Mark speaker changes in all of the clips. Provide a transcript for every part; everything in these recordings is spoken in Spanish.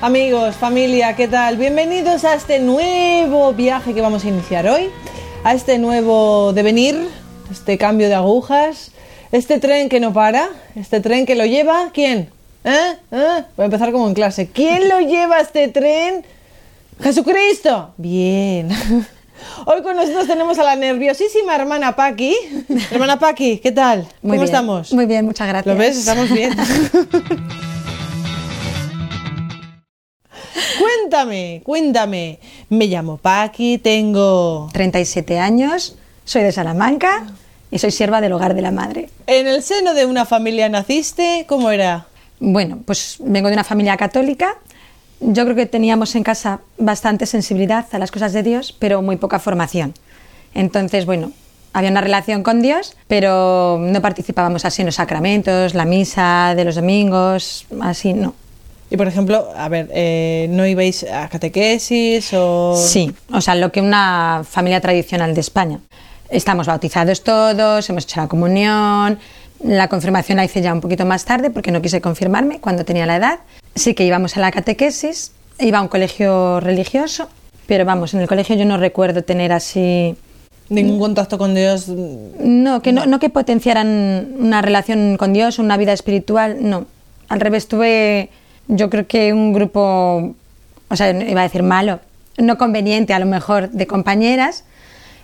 Speaker 1: Amigos, familia, ¿qué tal? Bienvenidos a este nuevo viaje que vamos a iniciar hoy, a este nuevo devenir, este cambio de agujas, este tren que no para, este tren que lo lleva, ¿quién? ¿Eh? ¿Eh? Voy a empezar como en clase. ¿Quién lo lleva este tren? Jesucristo. Bien. Hoy con nosotros tenemos a la nerviosísima hermana Paqui. Hermana Paqui, ¿qué tal?
Speaker 2: Muy
Speaker 1: ¿Cómo
Speaker 2: bien.
Speaker 1: estamos?
Speaker 2: Muy bien, muchas gracias.
Speaker 1: ¿Lo ves? Estamos bien. cuéntame, cuéntame. Me llamo Paqui, tengo...
Speaker 2: 37 años, soy de Salamanca y soy sierva del hogar de la madre.
Speaker 1: ¿En el seno de una familia naciste? ¿Cómo era?
Speaker 2: Bueno, pues vengo de una familia católica. Yo creo que teníamos en casa bastante sensibilidad a las cosas de Dios, pero muy poca formación. Entonces, bueno, había una relación con Dios, pero no participábamos así en los sacramentos, la misa de los domingos, así no.
Speaker 1: Y por ejemplo, a ver, eh, ¿no ibais a catequesis o...?
Speaker 2: Sí, o sea, lo que una familia tradicional de España. Estamos bautizados todos, hemos hecho la comunión, la confirmación la hice ya un poquito más tarde porque no quise confirmarme cuando tenía la edad. Sí que íbamos a la catequesis, iba a un colegio religioso, pero vamos, en el colegio yo no recuerdo tener así...
Speaker 1: Ningún contacto con Dios.
Speaker 2: No, que no, no que potenciaran una relación con Dios, una vida espiritual, no. Al revés, tuve yo creo que un grupo, o sea, iba a decir malo, no conveniente a lo mejor de compañeras.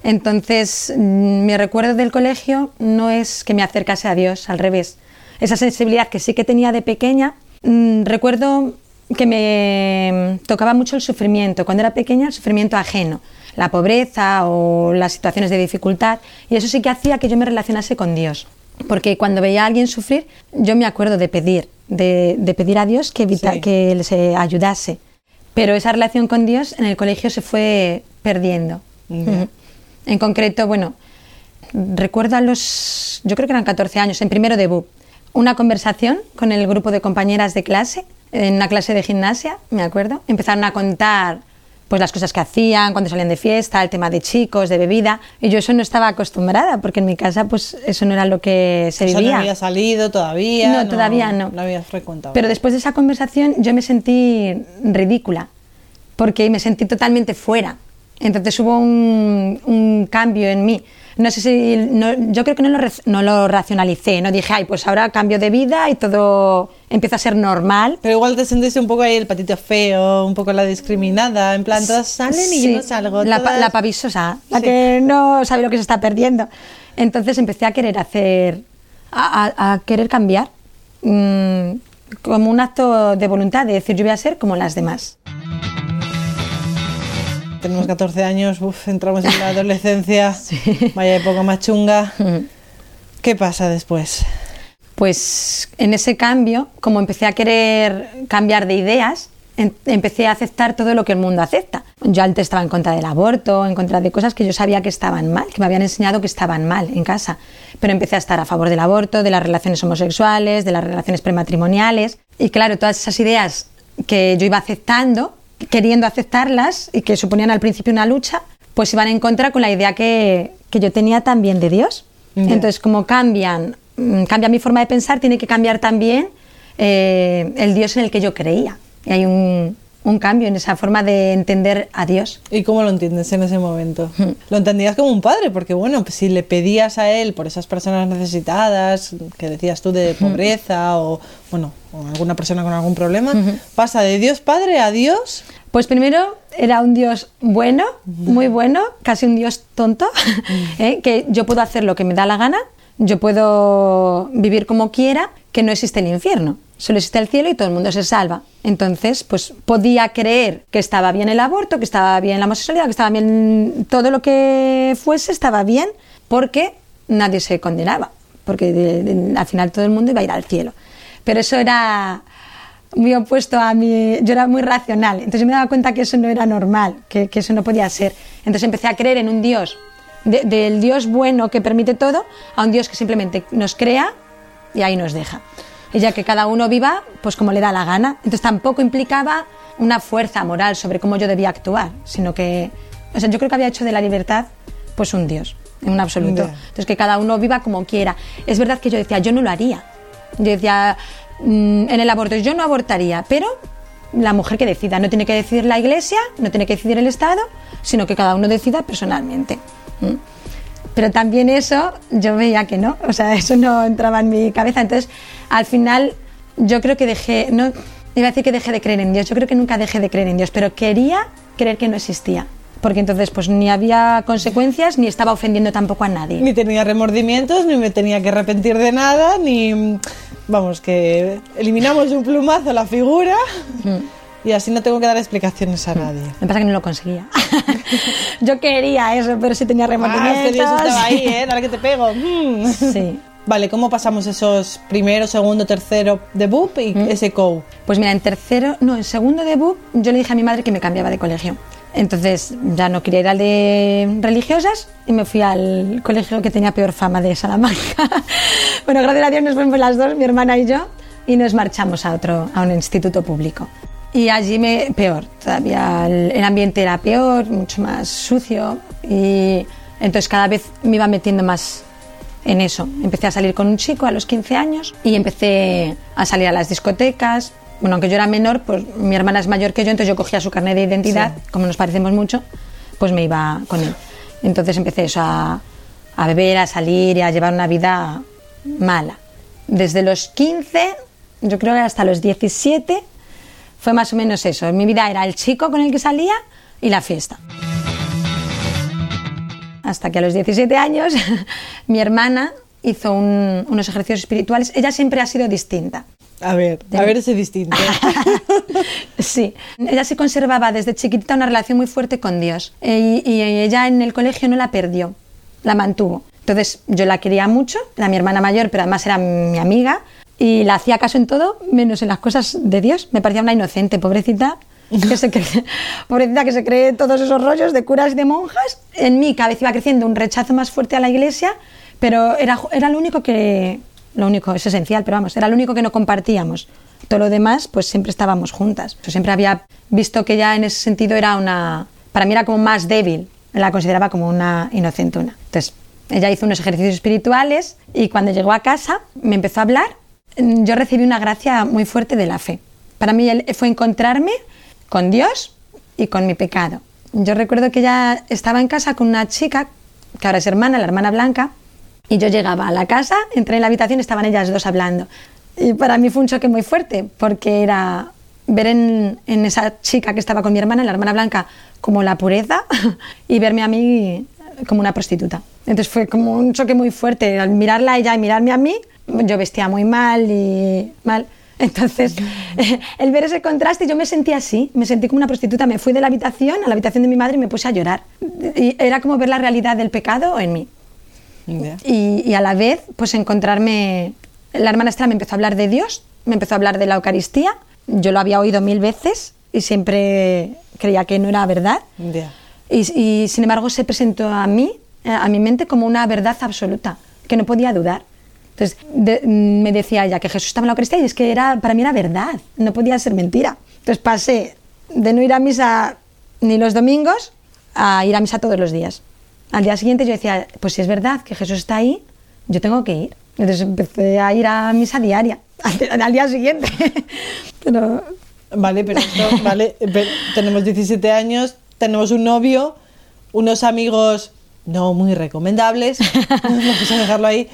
Speaker 2: Entonces, mm, mi recuerdo del colegio no es que me acercase a Dios, al revés. Esa sensibilidad que sí que tenía de pequeña, mm, recuerdo que me tocaba mucho el sufrimiento, cuando era pequeña, el sufrimiento ajeno, la pobreza o las situaciones de dificultad, y eso sí que hacía que yo me relacionase con Dios. Porque cuando veía a alguien sufrir, yo me acuerdo de pedir, de, de pedir a Dios que, evita,
Speaker 1: Sí.
Speaker 2: que les eh, ayudase. Pero esa relación con Dios en el colegio se fue perdiendo.
Speaker 1: Ya.
Speaker 2: Ujú. En concreto, bueno, recuerdo a los, yo creo que eran 14 años, en primero de BUP, una conversación con el grupo de compañeras de clase, en una clase de gimnasia, me acuerdo. Empezaron a contar pues las cosas que hacían, cuando salían de fiesta, el tema de chicos, de bebida, y yo eso no estaba acostumbrada, porque en mi casa pues eso no era lo que se
Speaker 1: O sea,
Speaker 2: vivía.
Speaker 1: no había salido todavía.
Speaker 2: No, todavía no.
Speaker 1: No habías frecuentado.
Speaker 2: Pero después de esa conversación yo me sentí ridícula, porque me sentí totalmente fuera. Entonces hubo un, un cambio en mí. No sé si, no- yo creo que no lo, no lo racionalicé, no dije, ay, pues ahora cambio de vida y todo empieza a ser normal.
Speaker 1: Pero igual te sentiste un poco ahí el patito feo, un poco la discriminada, en plan, todas salen y
Speaker 2: Sí,
Speaker 1: yo no salgo.
Speaker 2: La,
Speaker 1: todas-
Speaker 2: la pavisosa, la
Speaker 1: Sí.
Speaker 2: que no sabe lo que se está perdiendo. Entonces empecé a querer hacer, a, a- a querer cambiar, mm, como un acto de voluntad, de decir, yo voy a ser como las demás.
Speaker 1: Tenemos 14 años, uf, entramos en la adolescencia, vaya época más chunga. ¿Qué pasa después?
Speaker 2: Pues en ese cambio, como empecé a querer cambiar de ideas, em- empecé a aceptar todo lo que el mundo acepta. Yo antes estaba en contra del aborto, en contra de cosas que yo sabía que estaban mal, que me habían enseñado que estaban mal en casa. Pero empecé a estar a favor del aborto, de las relaciones homosexuales, de las relaciones prematrimoniales. Y claro, todas esas ideas que yo iba aceptando, queriendo aceptarlas y que suponían al principio una lucha, pues iban en contra con la idea que, que yo tenía también de Dios. Entonces, como cambian, mm, cambia mi forma de pensar, tiene que cambiar también eh, el Dios en el que yo creía. Y hay un, un cambio en esa forma de entender a Dios.
Speaker 1: ¿Y cómo lo entiendes en ese momento? Lo entendías como un padre, porque bueno, pues si le pedías a él por esas personas necesitadas, que decías tú de pobreza o bueno, o alguna persona con algún problema, pasa de Dios Padre a Dios.
Speaker 2: Pues primero era un Dios bueno, muy bueno, casi un Dios tonto, ¿eh? que yo puedo hacer lo que me da la gana, yo puedo vivir como quiera, que no existe el infierno, solo existe el cielo y todo el mundo se salva. Entonces, pues podía creer que estaba bien el aborto, que estaba bien la homosexualidad, que estaba bien todo lo que fuese, estaba bien, porque nadie se condenaba, porque al final todo el mundo iba a ir al cielo. Pero eso era muy opuesto a mí, yo era muy racional, entonces me daba cuenta que eso no era normal, que, eso no podía ser. Entonces empecé a creer en un Dios, de- del Dios bueno que permite todo, a un Dios que simplemente nos crea y ahí nos deja. Y ya que cada uno viva pues como le da la gana. Entonces tampoco implicaba una fuerza moral sobre cómo yo debía actuar, sino que, o sea, yo creo que había hecho de la libertad pues un Dios, en un absoluto.
Speaker 1: Ya.
Speaker 2: Entonces que cada uno viva como quiera. Es verdad que yo decía, yo no lo haría. Yo decía, mm, en el aborto, yo no abortaría, pero la mujer que decida. No tiene que decidir la iglesia, no tiene que decidir el Estado, sino que cada uno decida personalmente. ¿Mm? Pero también eso yo veía que no, o sea, eso no entraba en mi cabeza. Entonces, al final, yo creo que dejé, no iba a decir que dejé de creer en Dios, yo creo que nunca dejé de creer en Dios, pero quería creer que no existía. Porque entonces, pues ni había consecuencias, ni estaba ofendiendo tampoco a nadie.
Speaker 1: Ni tenía remordimientos, ni me tenía que arrepentir de nada, ni. Vamos, que eliminamos de un plumazo la figura. Y así no tengo que dar explicaciones a nadie.
Speaker 2: Me pasa que no lo conseguía. Yo quería eso, pero sí tenía
Speaker 1: Ah,
Speaker 2: remordimientos.
Speaker 1: Dios estaba ahí, ¿eh? Dale que te pego. Mm.
Speaker 2: Sí.
Speaker 1: Vale, ¿cómo pasamos esos primero, segundo, tercero de BUP y ese COU?
Speaker 2: Pues mira, en tercero, no, en segundo de BUP, yo le dije a mi madre que me cambiaba de colegio. Entonces ya no quería ir al de religiosas y me fui al colegio que tenía peor fama de Salamanca. bueno, gracias a Dios nos fuimos las dos, mi hermana y yo, y nos marchamos a otro, a un instituto público. Y allí me, peor, todavía el, el ambiente era peor, mucho más sucio y entonces cada vez me iba metiendo más en eso. Empecé a salir con un chico a los 15 años y empecé a salir a las discotecas. Bueno, aunque yo era menor, pues mi hermana es mayor que yo, entonces yo cogía su carnet de identidad, como nos parecemos mucho, pues me iba con él. Entonces empecé eso a, a beber, a salir y a llevar una vida mala. Desde los 15, yo creo que hasta los 17, fue más o menos eso. Mi vida era el chico con el que salía y la fiesta hasta que a los 17 años mi hermana hizo un- unos ejercicios espirituales. Ella siempre ha sido distinta.
Speaker 1: A ver, a ver ese distinto.
Speaker 2: Sí, ella se conservaba desde chiquitita una relación muy fuerte con Dios Eh, y, y ella en el colegio no la perdió, la mantuvo. Entonces yo la quería mucho, era mi hermana mayor, pero además era mi amiga y la hacía caso en todo, menos en las cosas de Dios. Me parecía una inocente, pobrecita. Que se cree, pobrecita que se cree todos esos rollos de curas y de monjas. En cada vez iba creciendo un rechazo más fuerte a la iglesia, pero era, era lo único que, lo único, es esencial, pero vamos, era lo único que no compartíamos. Todo lo demás, pues siempre estábamos juntas. Yo siempre había visto que ella en ese sentido era una, para mí era como más débil, la consideraba como una inocentuna. Entonces, ella hizo unos ejercicios espirituales y cuando llegó a casa me empezó a hablar. Yo recibí una gracia muy fuerte de la fe. Para mí fue encontrarme con Dios y con mi pecado. Yo recuerdo que ella estaba en casa con una chica, que ahora es hermana, la hermana Blanca, y yo llegaba a la casa, entré en la habitación, estaban ellas dos hablando. Y para mí fue un choque muy fuerte, porque era ver en, en esa chica que estaba con mi hermana, la hermana Blanca, como la pureza, y verme a mí como una prostituta. Entonces fue como un choque muy fuerte. Al mirarla a ella y mirarme a mí, yo vestía muy mal y mal. Entonces, el ver ese contraste, yo me sentí así, me sentí como una prostituta. Me fui de la habitación a la habitación de mi madre y me puse a llorar. Y era como ver la realidad del pecado en mí. Y, y a la vez, pues encontrarme. La hermana Estela me empezó a hablar de Dios, me empezó a hablar de la Eucaristía. Yo lo había oído mil veces y siempre creía que no era verdad. Y, y, sin embargo se presentó a mí, a mi mente, como una verdad absoluta, que no podía dudar. Entonces de- me decía ella que Jesús estaba en la Eucaristía y es que era, para mí era verdad, no podía ser mentira. Entonces pasé de no ir a misa ni los domingos a ir a misa todos los días. Al día siguiente yo decía, pues si es verdad que Jesús está ahí, yo tengo que ir. Entonces empecé a ir a misa diaria, al, al día siguiente. Pero
Speaker 1: Vale, pero esto, vale, pe- tenemos 17 años, tenemos un novio, unos amigos no muy recomendables, vamos a dejarlo ahí.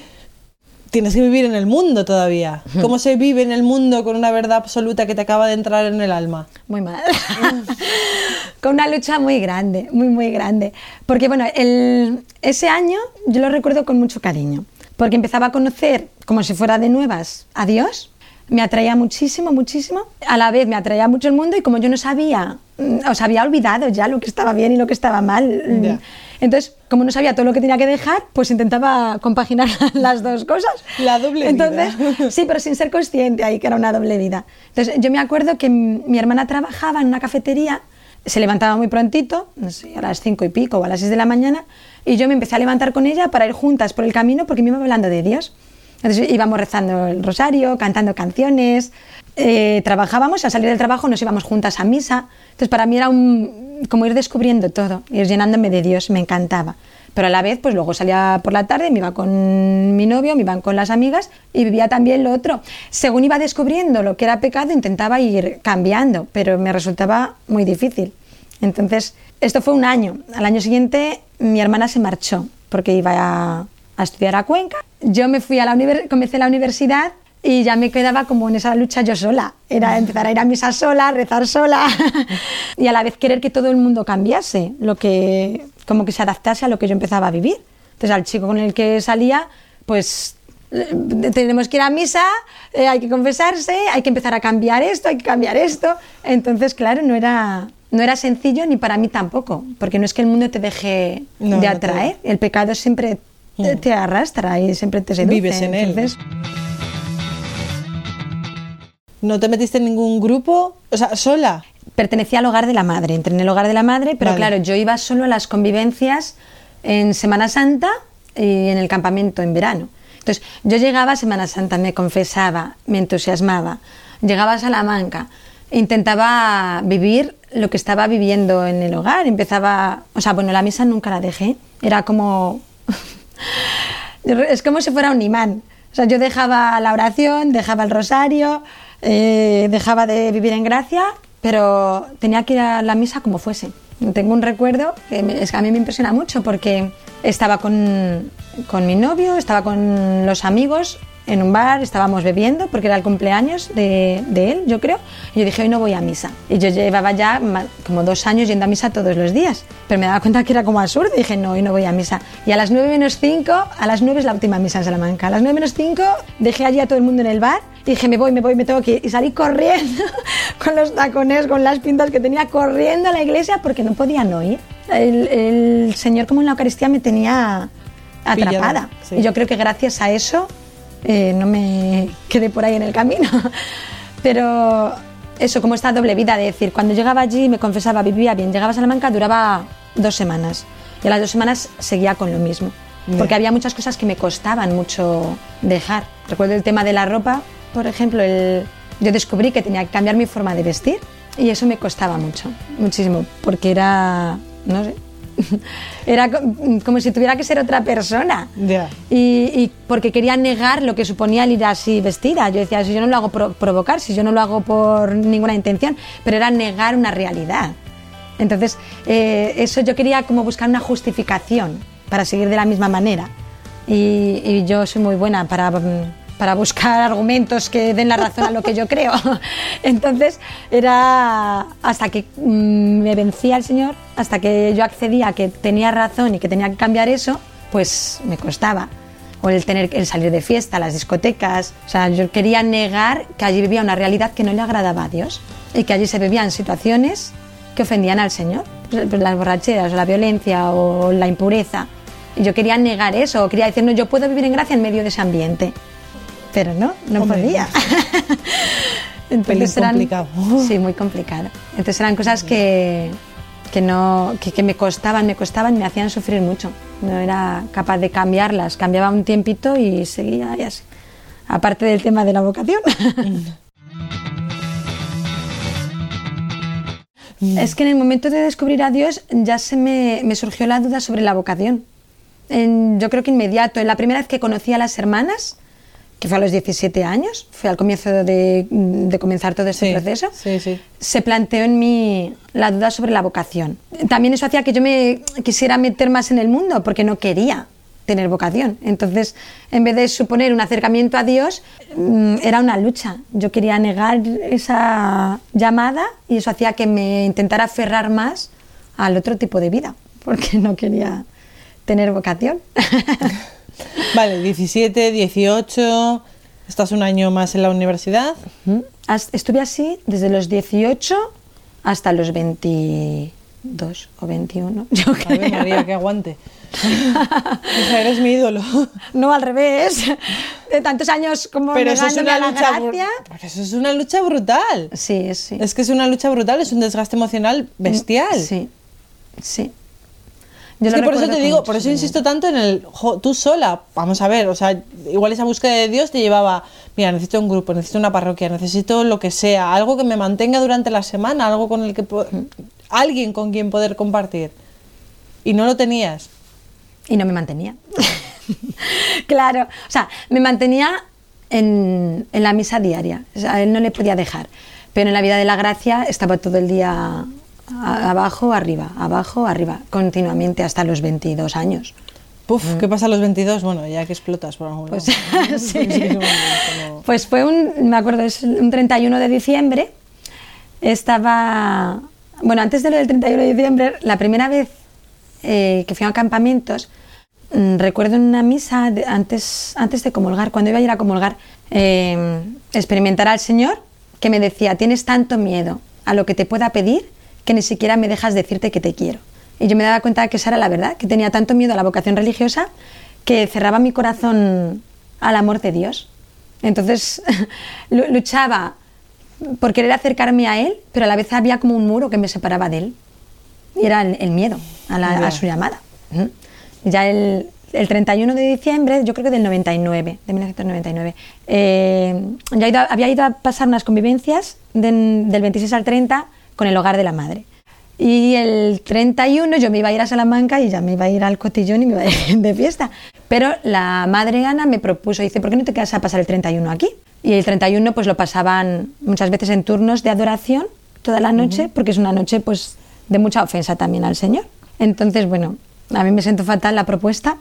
Speaker 1: Tienes que vivir en el mundo todavía. ¿Cómo se vive en el mundo con una verdad absoluta que te acaba de entrar en el alma?
Speaker 2: Muy mal. Con una lucha muy grande, muy, muy grande. Porque, bueno, el- ese año yo lo recuerdo con mucho cariño. Porque empezaba a conocer, como si fuera de nuevas, a Dios. Me atraía muchísimo, muchísimo. A la vez me atraía mucho el mundo y como yo no sabía, mm, o sea, había olvidado ya lo que estaba bien y lo que estaba mal. mm. Entonces, como no sabía todo lo que tenía que dejar, pues intentaba compaginar las dos cosas.
Speaker 1: La doble vida.
Speaker 2: Entonces, Sí, pero sin ser consciente ahí que era una doble vida. Entonces, yo me acuerdo que mi hermana trabajaba en una cafetería, se levantaba muy prontito, no sé, a las cinco y pico o a las seis de la mañana, y yo me empecé a levantar con ella para ir juntas por el camino porque me iba hablando de Dios. Entonces íbamos rezando el rosario, cantando canciones, eh, trabajábamos, al salir del trabajo nos íbamos juntas a misa. Entonces para mí era un, como ir descubriendo todo, ir llenándome de Dios, me encantaba. Pero a la vez, pues luego salía por la tarde, me iba con mi novio, me iban con las amigas y vivía también lo otro. Según iba descubriendo lo que era pecado, intentaba ir cambiando, pero me resultaba muy difícil. Entonces, esto fue un año. Al año siguiente, mi hermana se marchó porque iba a, a estudiar a Cuenca. Yo me fui a la univers comencé la universidad y ya me quedaba como en esa lucha yo sola. Era empezar a ir a misa sola, rezar sola y a la vez querer que todo el mundo cambiase, lo que, como que se adaptase a lo que yo empezaba a vivir. Entonces al chico con el que salía, pues eh, tenemos que ir a misa, eh, hay que confesarse, hay que empezar a cambiar esto, hay que cambiar esto. Entonces, claro, no era, no era sencillo ni para mí tampoco, porque no es que el mundo te deje
Speaker 1: No,
Speaker 2: de
Speaker 1: no
Speaker 2: atraer, el pecado siempre te, te arrastra y siempre te seduce.
Speaker 1: Vives en él,
Speaker 2: Entonces,
Speaker 1: ¿No te metiste en ningún grupo? O sea, sola.
Speaker 2: pertenecía al hogar de la madre, entré en el hogar de la madre, pero
Speaker 1: Vale.
Speaker 2: claro, yo iba solo a las convivencias en Semana Santa y en el campamento en verano. Entonces, yo llegaba a Semana Santa, me confesaba, me entusiasmaba, llegaba a Salamanca, intentaba vivir lo que estaba viviendo en el hogar, empezaba, o sea, bueno, la misa nunca la dejé, era como es como si fuera un imán. O sea, yo dejaba la oración, dejaba el rosario, eh, dejaba de vivir en gracia, pero tenía que ir a la misa como fuese. Tengo un recuerdo que me- es que a mí me impresiona mucho porque estaba con, con mi novio, estaba con los amigos en un bar, estábamos bebiendo porque era el cumpleaños de, de él, yo creo. Y yo dije, hoy no voy a misa. Y yo llevaba ya como dos años yendo a misa todos los días. Pero me daba cuenta que era como absurdo. Y dije, no, hoy no voy a misa. Y a las 9 menos 5, a las 9 es la última misa en Salamanca. A las 9 menos 5 dejé allí a todo el mundo en el bar. Dije, me voy, me voy, me tengo que ir. Y salí corriendo con los tacones, con las pintas que tenía, corriendo a la iglesia porque no podía no ir. El, el Señor, como en la Eucaristía, me tenía atrapada.
Speaker 1: Pillada, sí.
Speaker 2: Y yo creo que gracias a eso eh, no me quedé por ahí en el camino. Pero eso, como esta doble vida, de decir, cuando llegaba allí me confesaba, vivía bien, llegaba a Salamanca, duraba dos semanas. Y a las dos semanas seguía con lo mismo. Porque había muchas cosas que me costaban mucho dejar. Recuerdo el tema de la ropa, por ejemplo, el- yo descubrí que tenía que cambiar mi forma de vestir y eso me costaba mucho, muchísimo, porque era, no sé, era co- como si tuviera que ser otra persona. Y, y porque quería negar lo que suponía el ir así vestida. Yo decía, si yo no lo hago por provocar, si yo no lo hago por ninguna intención, pero era negar una realidad. Entonces, eh, eso yo quería como buscar una justificación para seguir de la misma manera. Y, y yo soy muy buena para, mm, para buscar argumentos que den la razón a lo que yo creo. Entonces, era hasta que mm, me vencía el Señor, hasta que yo accedía a que tenía razón y que tenía que cambiar eso, pues me costaba. O el tener el salir de fiesta, las discotecas. O sea, yo quería negar que allí vivía una realidad que no le agradaba a Dios y que allí se vivían situaciones que ofendían al Señor. Pues Las borracheras, la violencia o la impureza. Yo quería negar eso, quería decir, no, yo puedo vivir en gracia en medio de ese ambiente. Pero no, no
Speaker 1: Hombre.
Speaker 2: podía.
Speaker 1: Pelín complicado.
Speaker 2: Sí, muy complicado. Entonces eran cosas que, que, no, que, que me costaban, me costaban y me hacían sufrir mucho. No era capaz de cambiarlas. Cambiaba un tiempito y seguía y así. Aparte del tema de la vocación. es que en el momento de descubrir a Dios ya se me, me surgió la duda sobre la vocación. En- yo creo que inmediato. En la primera vez que conocí a las hermanas, que fue a los 17 años, fue al comienzo de, de comenzar todo este
Speaker 1: Sí,
Speaker 2: proceso,
Speaker 1: sí, sí.
Speaker 2: se planteó en mí la duda sobre la vocación. También eso hacía que yo me quisiera meter más en el mundo, porque no quería tener vocación. Entonces, en vez de suponer un acercamiento a Dios, mm, era una lucha. Yo quería negar esa llamada y eso hacía que me intentara aferrar más al otro tipo de vida, porque no quería tener vocación.
Speaker 1: Vale, 17, 18. Estás un año más en la universidad.
Speaker 2: Estuve así desde los 18 hasta los 22 o 21, yo
Speaker 1: A ver,
Speaker 2: creo.
Speaker 1: María, que aguante. O sea, eres mi ídolo.
Speaker 2: No, al revés. De tantos años como
Speaker 1: Pero eso es una lucha. Pero eso es una lucha brutal.
Speaker 2: Sí, sí.
Speaker 1: Es que es una lucha brutal, es un desgaste emocional bestial.
Speaker 2: Sí, sí.
Speaker 1: Es que por eso te digo, por eso insisto tanto en el jo, tú sola. Vamos a ver, o sea, igual esa búsqueda de Dios te llevaba, mira, necesito un grupo, necesito una parroquia, necesito lo que sea, algo que me mantenga durante la semana, algo con el que alguien con quien poder compartir. Y no lo tenías.
Speaker 2: y no me mantenía. claro, o sea, me mantenía en, en, la misa diaria, o sea, a él no le podía dejar, pero en la vida de la gracia estaba todo el día abajo, arriba, abajo, arriba, continuamente hasta los 22 años.
Speaker 1: Puf, ¿qué pasa a los 22? Bueno, ya que explotas por algún
Speaker 2: pues, sí. pues fue un, me acuerdo, es un 31 de diciembre, estaba, bueno, antes de lo del 31 de diciembre, la primera vez eh, que fui a campamentos, mm, recuerdo en una misa antes, antes de comulgar, cuando iba a ir a comulgar, eh, experimentar al Señor que me decía, tienes tanto miedo a lo que te pueda pedir que ni siquiera me dejas decirte que te quiero. Y yo me daba cuenta que esa era la verdad, que tenía tanto miedo a la vocación religiosa que cerraba mi corazón al amor de Dios. Entonces luchaba por querer acercarme a Él, pero a la vez había como un muro que me separaba de Él. Y era el, miedo a, su llamada. Ya el, 31 de diciembre, yo creo que del 99, de 1999, eh, ya había ido a pasar unas convivencias del 26 al 30 con el hogar de la madre. Y el 31 yo me iba a ir a Salamanca y ya me iba a ir al cotillón y me iba a ir de fiesta. Pero la madre Ana me propuso, dice, ¿por qué no te quedas a pasar el 31 aquí? Y el 31 pues lo pasaban muchas veces en turnos de adoración toda la noche, porque es una noche pues de mucha ofensa también al Señor. Entonces, bueno, a mí me siento fatal la propuesta,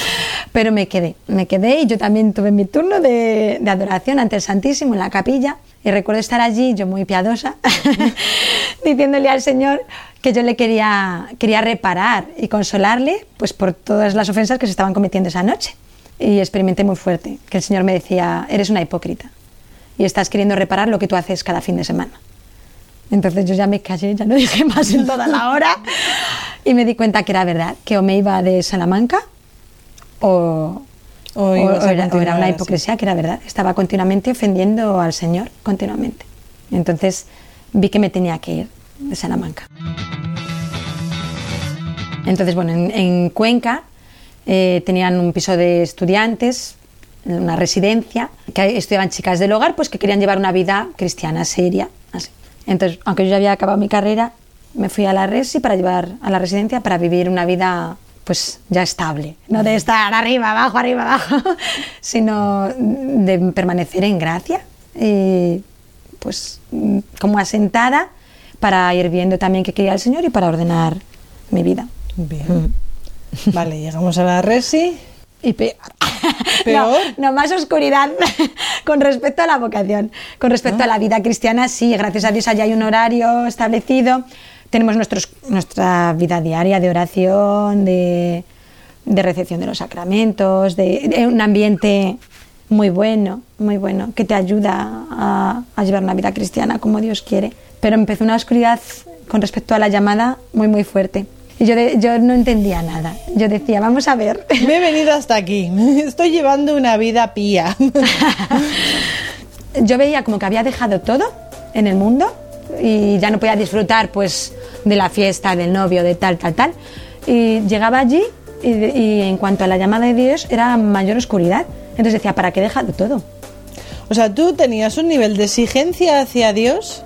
Speaker 2: pero me quedé, me quedé y yo también tuve mi turno de, de adoración ante el Santísimo en la capilla y recuerdo estar allí, yo muy piadosa, diciéndole al Señor que yo le quería, quería reparar y consolarle pues, por todas las ofensas que se estaban cometiendo esa noche. Y experimenté muy fuerte que el Señor me decía, eres una hipócrita y estás queriendo reparar lo que tú haces cada fin de semana. Entonces yo ya me callé, ya no dije más en toda la hora y me di cuenta que era verdad, que o me iba de Salamanca o, o, era, una hipocresía que era verdad. Estaba continuamente ofendiendo al Señor, continuamente. Entonces vi que me tenía que ir de Salamanca. Entonces, bueno, en, Cuenca eh, tenían un piso de estudiantes, una residencia, que estudiaban chicas del hogar, pues que querían llevar una vida cristiana seria. Entonces, aunque yo ya había acabado mi carrera, me fui a la resi para llevar a la residencia para vivir una vida pues ya estable, no de estar arriba, abajo, arriba, abajo, sino de permanecer en gracia, y pues como asentada para ir viendo también qué quería el Señor y para ordenar mi vida.
Speaker 1: Bien. Mm. Vale, llegamos a la resi.
Speaker 2: Y peor. No, más oscuridad con respecto a la vocación. Con respecto a la vida cristiana, sí, gracias a Dios allá hay un horario establecido tenemos nuestros, nuestra vida diaria de oración, de, de recepción de los sacramentos, de, un ambiente muy bueno, muy bueno, que te ayuda a, a, llevar una vida cristiana como Dios quiere. Pero empezó una oscuridad con respecto a la llamada muy, muy fuerte. Y yo, yo no entendía nada. Yo decía, vamos a ver.
Speaker 1: Me he venido hasta aquí. Estoy llevando una vida pía.
Speaker 2: yo veía como que había dejado todo en el mundo y ya no podía disfrutar pues de la fiesta, del novio, de tal, tal, tal. Y llegaba allí y, en cuanto a la llamada de Dios era mayor oscuridad. Entonces decía, ¿para qué deja de todo?
Speaker 1: O sea, tú tenías un nivel de exigencia hacia Dios.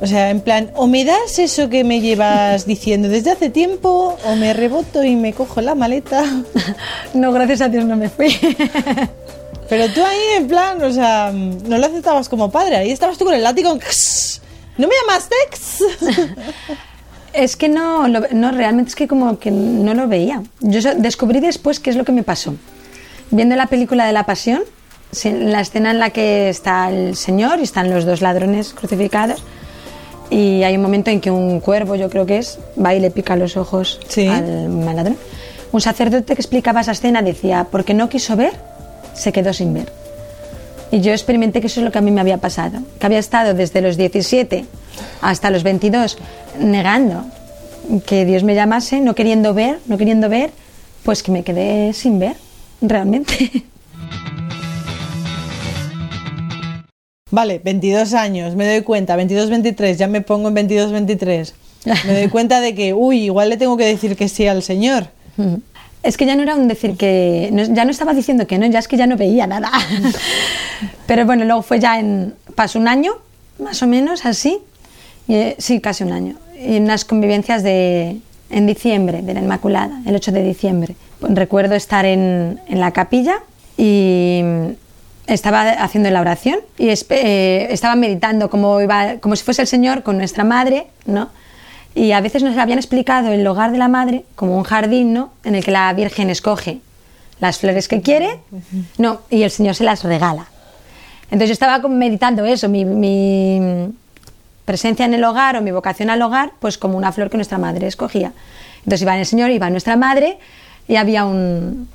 Speaker 1: O sea, en plan, o me das eso que me llevas diciendo desde hace tiempo, o me reboto y me cojo la maleta.
Speaker 2: no, gracias a Dios no me fui.
Speaker 1: Pero tú ahí, en plan, o sea, no lo aceptabas como padre. Ahí estabas tú con el látigo. ¿No me llamaste?
Speaker 2: es que no, no, realmente es que como que no lo veía. Yo descubrí después qué es lo que me pasó. Viendo la película de la Pasión, la escena en la que está el Señor y están los dos ladrones crucificados, y hay un momento en que un cuervo, yo creo que es, va y le pica los ojos al ladrón. Un sacerdote que explicaba esa escena decía, porque no quiso ver, se quedó sin ver. Y yo experimenté que eso es lo que a mí me había pasado, que había estado desde los 17 hasta los 22 negando que Dios me llamase, no queriendo ver, no queriendo ver, pues que me quedé sin ver, realmente.
Speaker 1: Vale, 22 años, me doy cuenta, 22-23, ya me pongo en 22-23. Me doy cuenta de que, uy, igual le tengo que decir que sí al Señor.
Speaker 2: Es que ya no era un decir que, ya no estaba diciendo que no, ya es que ya no veía nada. Pero bueno, luego fue ya en, pasó un año, más o menos así, y, sí, casi un año, y unas convivencias de, en diciembre de la Inmaculada, el 8 de diciembre. Recuerdo estar en, en la capilla y estaba haciendo la oración y eh, estaba meditando como, iba, como si fuese el Señor con nuestra madre, ¿no? Y a veces nos habían explicado el hogar de la madre como un jardín, ¿no? En el que la Virgen escoge las flores que quiere, no, y el Señor se las regala. Entonces estaba meditando eso, mi, presencia en el hogar o mi vocación al hogar, pues como una flor que nuestra madre escogía. Entonces iba el Señor, iba nuestra madre y había un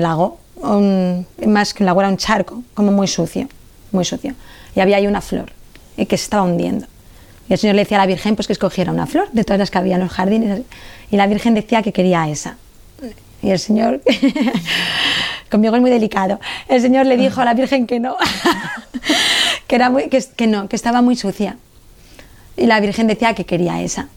Speaker 2: lago más que un lago, era un charco, como muy sucio, muy sucio. Y había ahí una flor y que se estaba hundiendo. Y el Señor le decía a la Virgen pues que escogiera una flor de todas las que había en los jardines. Y la Virgen decía que quería esa. Y el Señor, conmigo es muy delicado, el Señor le dijo a la Virgen que no, que, era que no, que estaba muy sucia. Y la Virgen decía que quería esa,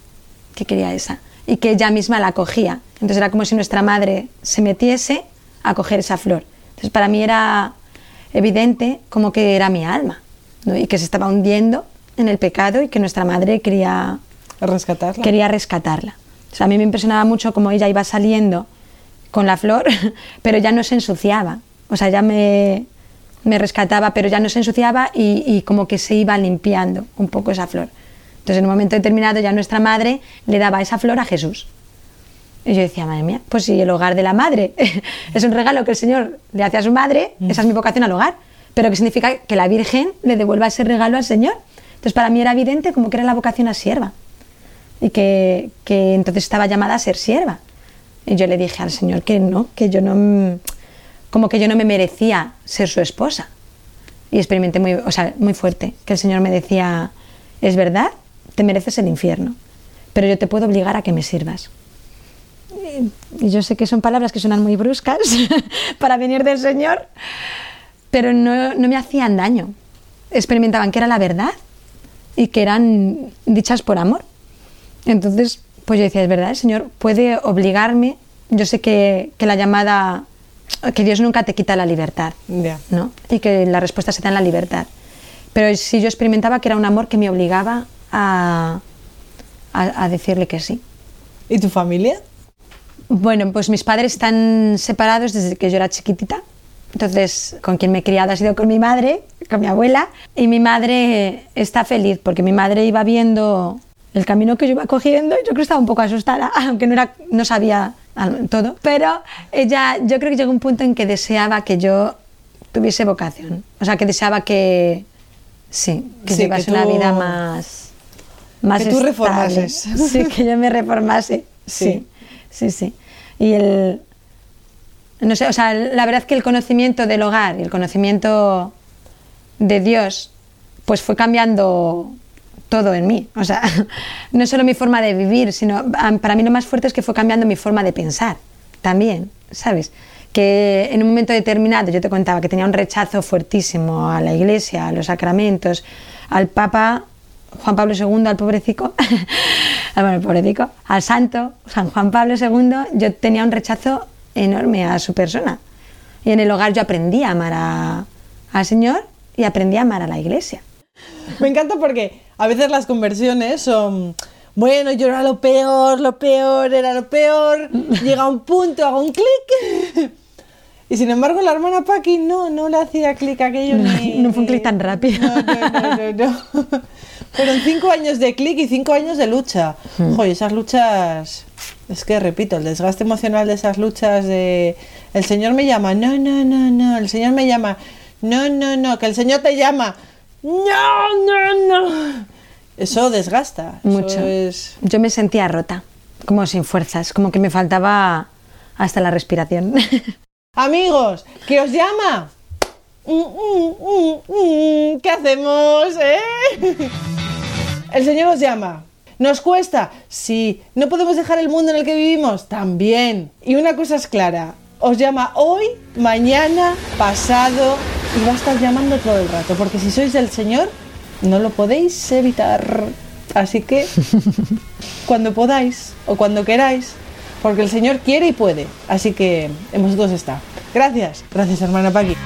Speaker 2: que quería esa. Y que ella misma la cogía. Entonces era como si nuestra madre se metiese a coger esa flor. Entonces para mí era evidente como que era mi alma y que se estaba hundiendo en el pecado y que nuestra madre quería
Speaker 1: rescatarla.
Speaker 2: Quería rescatarla. O sea, a mí me impresionaba mucho cómo ella iba saliendo con la flor, pero ya no se ensuciaba. O sea, ya me, me rescataba, pero ya no se ensuciaba y, y, como que se iba limpiando un poco esa flor. Entonces, en un momento determinado, ya nuestra madre le daba esa flor a Jesús. Y yo decía, madre mía, pues si el hogar de la madre es un regalo que el Señor le hace a su madre, mm. esa es mi vocación al hogar. Pero que significa que la Virgen le devuelva ese regalo al Señor. Entonces para mí era evidente como que era la vocación a sierva. Y que, que entonces estaba llamada a ser sierva. Y yo le dije al Señor que no, que yo no, como que yo no me merecía ser su esposa. Y experimenté muy, o sea, muy fuerte, que el Señor me decía, es verdad, te mereces el infierno, pero yo te puedo obligar a que me sirvas yo sé que son palabras que suenan muy bruscas para venir del Señor, pero no, no, me hacían daño. Experimentaban que era la verdad y que eran dichas por amor. Entonces, pues yo decía, es verdad, el Señor puede obligarme. Yo sé que, que la llamada, que Dios nunca te quita la libertad, ¿no? Y que la respuesta se da en la libertad. Pero si yo experimentaba que era un amor que me obligaba a, a, a decirle que sí.
Speaker 1: ¿Y tu familia?
Speaker 2: Bueno, pues mis padres están separados desde que yo era chiquitita. Entonces, con quien me he criado ha sido con mi madre, con mi abuela, y mi madre está feliz porque mi madre iba viendo el camino que yo iba cogiendo. Y yo creo que estaba un poco asustada, aunque no, era, no sabía todo, pero ella, yo creo que llegó un punto en que deseaba que yo tuviese vocación, o sea, que deseaba que, sí, que llevase una vida más, más
Speaker 1: Que tú reformases.
Speaker 2: Sí, que yo me reformase, sí. Sí, sí. Y el, no sé, o sea, la verdad es que el conocimiento del hogar y el conocimiento de Dios, pues fue cambiando todo en mí. O sea, no solo mi forma de vivir, sino para mí lo más fuerte es que fue cambiando mi forma de pensar también, ¿sabes? Que en un momento determinado yo te contaba que tenía un rechazo fuertísimo a la iglesia, a los sacramentos, al Papa Juan Pablo II, al pobrecico, bueno, pobrecico, al santo San Juan Pablo II, yo tenía un rechazo enorme a su persona. Y en el hogar yo aprendí a amar al Señor y aprendí a amar a la iglesia.
Speaker 1: Me encanta porque a veces las conversiones son, bueno, yo era lo peor, lo peor, era lo peor, llega un punto, hago un clic. Y sin embargo, la hermana Paqui no, no le hacía clic aquello
Speaker 2: no,
Speaker 1: ni,
Speaker 2: No fue un clic tan rápido.
Speaker 1: No, no, no, no. Fueron cinco años de clic y cinco años de lucha. Hmm. Joder, esas luchas. Es que repito, el desgaste emocional de esas luchas de. El Señor me llama, no, no, no, no. El Señor me llama, no, no, no. Que el Señor te llama, no, no, no. Eso desgasta.
Speaker 2: Mucho. Yo me sentía rota, como sin fuerzas, como que me faltaba hasta la respiración.
Speaker 1: Amigos, ¿qué os llama? Mm, mm, mm, ¿Qué hacemos, eh? El Señor os llama. ¿Nos cuesta? Sí. ¿No podemos dejar el mundo en el que vivimos? También. Y una cosa es clara. Os llama hoy, mañana, pasado y va a estar llamando todo el rato. Porque si sois del Señor, no lo podéis evitar. Así que, cuando podáis o cuando queráis, porque el Señor quiere y puede. Así que en vosotros está. Gracias. Gracias, hermana Paqui.